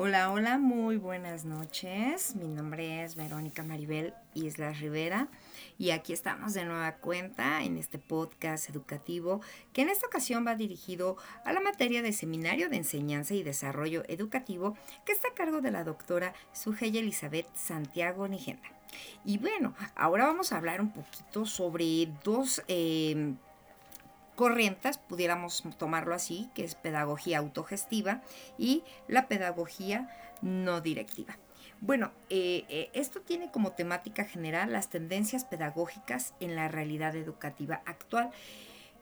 Hola, hola, muy buenas noches. Mi nombre es Verónica Maribel Islas Rivera y aquí estamos de nueva cuenta en este podcast educativo que en esta ocasión va dirigido a la materia de Seminario de Enseñanza y Desarrollo Educativo que está a cargo de la doctora Sujei Elizabeth Santiago Nigenda. Y bueno, ahora vamos a hablar un poquito sobre dos... Eh, corrientes, pudiéramos tomarlo así, que es pedagogía autogestiva y la pedagogía no directiva. Bueno, eh, eh, esto tiene como temática general las tendencias pedagógicas en la realidad educativa actual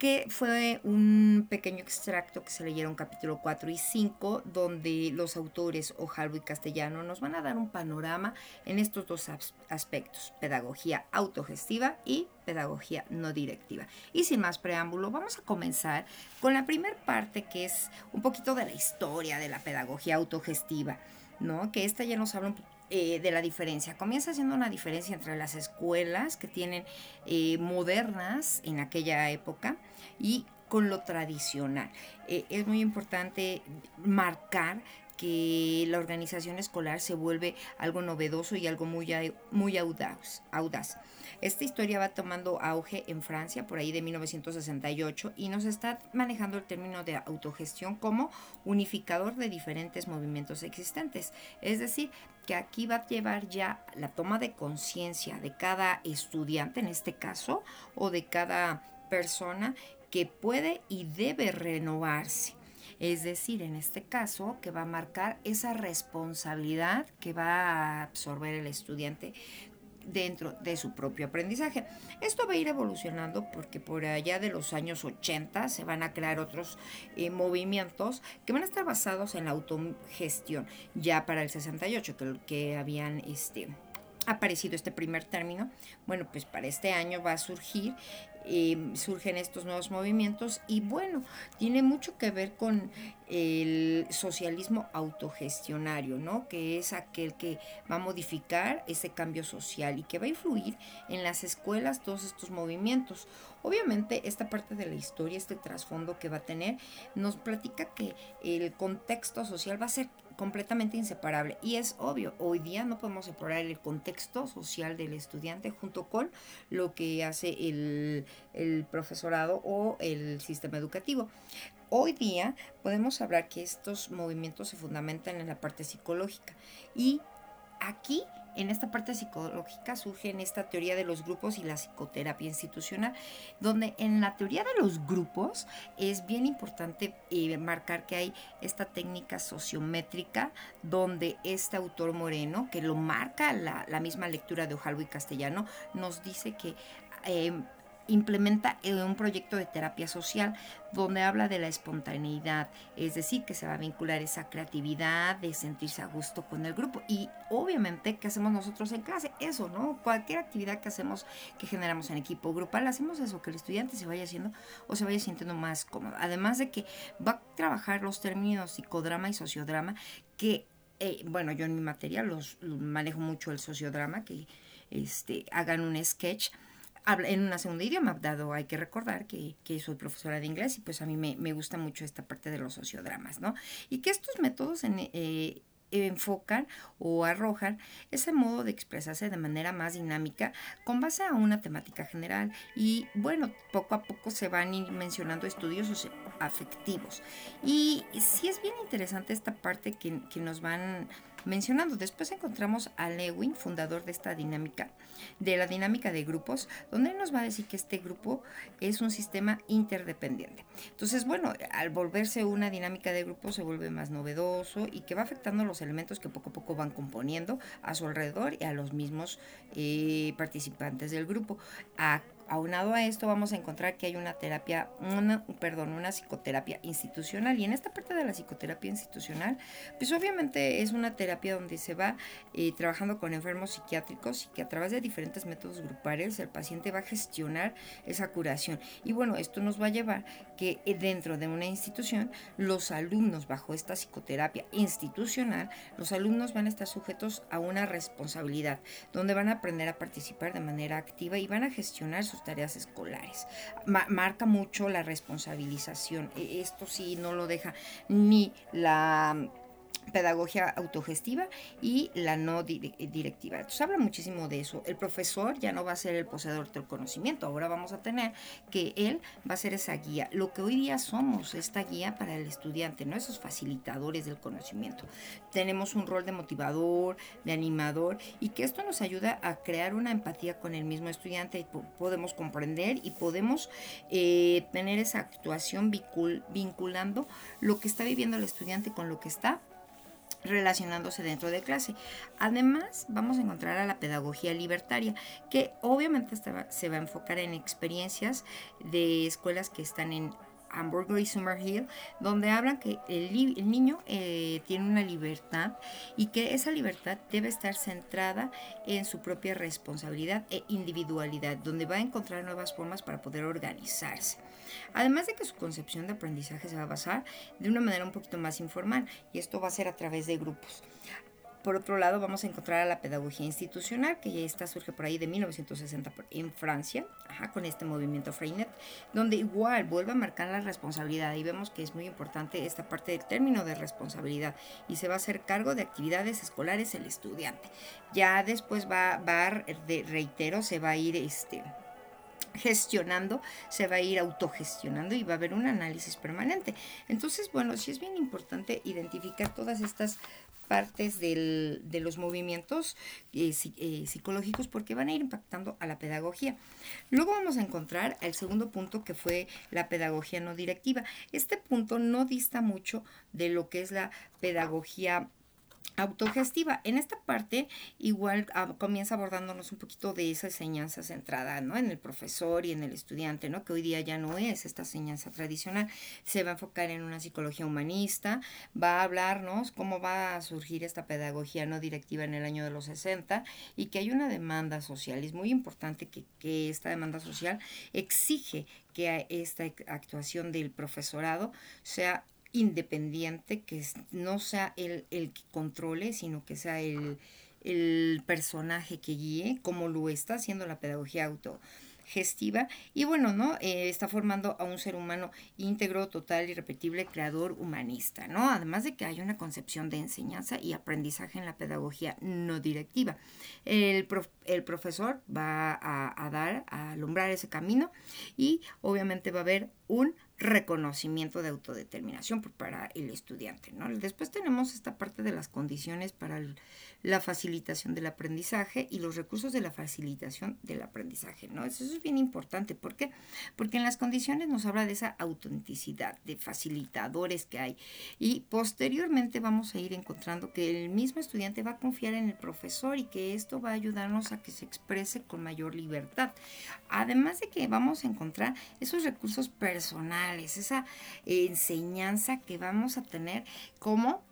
que fue un pequeño extracto que se leyeron capítulo 4 y 5, donde los autores Ojalvo y Castellano nos van a dar un panorama en estos dos aspectos, pedagogía autogestiva y pedagogía no directiva. Y sin más preámbulo, vamos a comenzar con la primera parte que es un poquito de la historia de la pedagogía autogestiva, ¿no? Que esta ya nos habla un eh, de la diferencia. Comienza siendo una diferencia entre las escuelas que tienen eh, modernas en aquella época y con lo tradicional. Eh, es muy importante marcar que la organización escolar se vuelve algo novedoso y algo muy, muy audaz, audaz. Esta historia va tomando auge en Francia por ahí de 1968 y nos está manejando el término de autogestión como unificador de diferentes movimientos existentes. Es decir, que aquí va a llevar ya la toma de conciencia de cada estudiante en este caso o de cada persona que puede y debe renovarse. Es decir, en este caso, que va a marcar esa responsabilidad que va a absorber el estudiante dentro de su propio aprendizaje. Esto va a ir evolucionando porque por allá de los años 80 se van a crear otros eh, movimientos que van a estar basados en la autogestión. Ya para el 68 que, que habían este, aparecido este primer término, bueno, pues para este año va a surgir Em, surgen estos nuevos movimientos y bueno, tiene mucho que ver con el socialismo autogestionario, ¿no? Que es aquel que va a modificar ese cambio social y que va a influir en las escuelas todos estos movimientos. Obviamente esta parte de la historia, este trasfondo que va a tener, nos platica que el contexto social va a ser completamente inseparable. Y es obvio, hoy día no podemos separar el contexto social del estudiante junto con lo que hace el, el profesorado o el sistema educativo. Hoy día podemos hablar que estos movimientos se fundamentan en la parte psicológica y aquí en esta parte psicológica surge en esta teoría de los grupos y la psicoterapia institucional, donde en la teoría de los grupos es bien importante eh, marcar que hay esta técnica sociométrica donde este autor moreno, que lo marca la, misma lectura de Ojalvo y Castellano, nos dice que eh, implementa un proyecto de terapia social donde habla de la espontaneidad, es decir, que se va a vincular esa creatividad de sentirse a gusto con el grupo. Y obviamente, ¿qué hacemos nosotros en clase? Eso, ¿no? Cualquier actividad que hacemos, que generamos en equipo grupal, hacemos eso, que el estudiante se vaya haciendo o se vaya sintiendo más cómodo. Además de que va a trabajar los términos psicodrama y sociodrama, que, eh, bueno, yo en mi material los, manejo mucho el sociodrama, que este, hagan un sketch en una segunda idioma, dado hay que recordar que, soy profesora de inglés y pues a mí me, gusta mucho esta parte de los sociodramas, ¿no? Y que estos métodos eh, enfocan o arrojan ese modo de expresarse de manera más dinámica con base a una temática general y bueno, poco a poco se van mencionando estudios afectivos y sí es bien interesante esta parte que, que nos van mencionando. Después encontramos a Lewin, fundador de esta dinámica, de la dinámica de grupos, donde nos va a decir que este grupo es un sistema interdependiente. Entonces, bueno, al volverse una dinámica de grupos se vuelve más novedoso y que va afectando los elementos que poco a poco van componiendo a su alrededor y a los mismos eh, participantes del grupo. Aunado a esto vamos a encontrar que hay una terapia, una, perdón, una psicoterapia institucional y en esta parte de la psicoterapia institucional, pues obviamente es una terapia donde se va eh, trabajando con enfermos psiquiátricos y que a través de diferentes métodos grupales el paciente va a gestionar esa curación. Y bueno, esto nos va a llevar que eh, dentro de una institución los alumnos bajo esta psicoterapia institucional, los alumnos van a estar sujetos a una responsabilidad donde van a aprender a participar de manera activa y van a gestionar sus tareas escolares. marca mucho la responsabilización. E, esto sí no lo deja ni la pedagogía autogestiva y la no directiva. Entonces habla muchísimo de eso. El profesor ya no va a ser el poseedor del conocimiento, ahora vamos a tener que él va a ser esa guía. Lo que hoy día somos, esta guía para el estudiante, ¿no? Esos facilitadores del conocimiento. Tenemos un rol de motivador, de animador y que esto nos ayuda a crear una empatía con el mismo estudiante y podemos comprender y podemos eh, tener esa actuación vinculando lo que está viviendo el estudiante con lo que está relacionándose dentro de clase. Además, vamos a encontrar a la pedagogía libertaria, que obviamente se va a enfocar en experiencias de escuelas que están en Hamburgo y Summerhill, donde hablan que el, niño eh, tiene una libertad y que esa libertad debe estar centrada en su propia responsabilidad e individualidad, donde va a encontrar nuevas formas para poder organizarse. Además de que su concepción de aprendizaje se va a basar de una manera un poquito más informal y esto va a ser a través de grupos. Por otro lado, vamos a encontrar a la pedagogía institucional, que ya está, surge por ahí de 1960 en Francia, con este movimiento Freinet, donde igual vuelve a marcar la responsabilidad y vemos que es muy importante esta parte del término de responsabilidad y se va a hacer cargo de actividades escolares el estudiante. Ya después va, va de, reitero, se va a ir este, gestionando, se va a ir autogestionando y va a haber un análisis permanente. Entonces, bueno, sí es bien importante identificar todas estas partes de los movimientos eh, eh, psicológicos porque van a ir impactando a la pedagogía. Luego vamos a encontrar el segundo punto que fue la pedagogía no directiva. Este punto no dista mucho de lo que es la pedagogía autogestiva. En esta parte igual ah, comienza abordándonos un poquito de esa enseñanza centrada ¿no? en el profesor y en el estudiante, ¿no? que hoy día ya no es esta enseñanza tradicional. Se va a enfocar en una psicología humanista, va a hablarnos cómo va a surgir esta pedagogía no directiva en el año de los 60 y que hay una demanda social. Es muy importante que, que esta demanda social exige que esta actuación del profesorado sea independiente, que no sea el, el que controle, sino que sea el, el personaje que guíe, como lo está haciendo la pedagogía autogestiva. Y bueno, ¿no? Eh, está formando a un ser humano íntegro, total, irrepetible, creador, humanista, ¿no? Además de que hay una concepción de enseñanza y aprendizaje en la pedagogía no directiva. El, el profesor va a, a dar, a alumbrar ese camino y obviamente va a haber un reconocimiento de autodeterminación para el estudiante. ¿no? Después tenemos esta parte de las condiciones para la facilitación del aprendizaje y los recursos de la facilitación del aprendizaje. Eso es bien importante. ¿Por qué? Porque en las condiciones nos habla de esa autenticidad, de facilitadores que hay. Y posteriormente vamos a ir encontrando que el mismo estudiante va a confiar en el profesor y que esto va a ayudarnos a que se exprese con mayor libertad. Además de que vamos a encontrar esos recursos personales esa enseñanza que vamos a tener como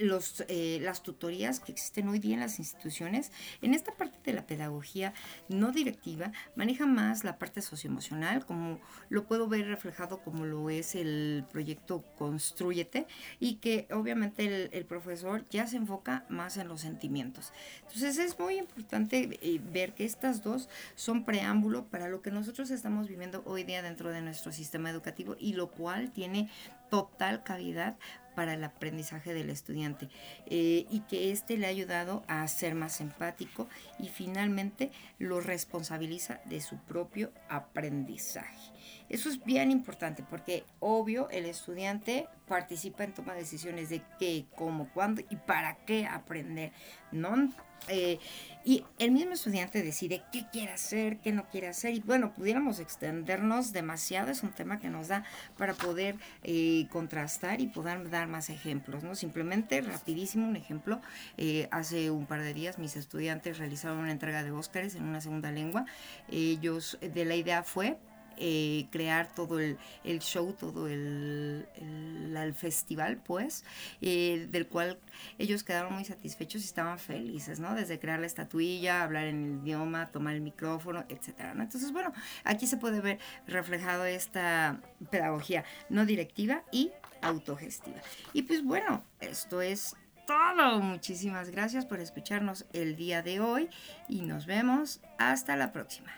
los, eh, las tutorías que existen hoy día en las instituciones, en esta parte de la pedagogía no directiva, maneja más la parte socioemocional, como lo puedo ver reflejado como lo es el proyecto Construyete, y que obviamente el, profesor ya se enfoca más en los sentimientos. Entonces es muy importante eh, ver que estas dos son preámbulo para lo que nosotros estamos viviendo hoy día dentro de nuestro sistema educativo y lo cual tiene total cavidad para el aprendizaje del estudiante eh, y que éste le ha ayudado a ser más empático y finalmente lo responsabiliza de su propio aprendizaje. Eso es bien importante porque obvio el estudiante participa en toma de decisiones de qué, cómo, cuándo y para qué aprender, ¿no? Eh, y el mismo estudiante decide qué quiere hacer, qué no quiere hacer. Y bueno, pudiéramos extendernos demasiado, es un tema que nos da para poder eh, contrastar y poder dar más ejemplos, ¿no? Simplemente, rapidísimo, un ejemplo. Eh, hace un par de días mis estudiantes realizaron una entrega de Óscares en una segunda lengua. Ellos, de la idea fue eh, crear todo el, show, todo el, el, festival, pues, eh, del cual ellos quedaron muy satisfechos y estaban felices, ¿no? Desde crear la estatuilla, hablar en el idioma, tomar el micrófono, etcétera, ¿no? Entonces, bueno, aquí se puede ver reflejado esta pedagogía no directiva y autogestiva. Y pues bueno, esto es todo. Muchísimas gracias por escucharnos el día de hoy y nos vemos hasta la próxima.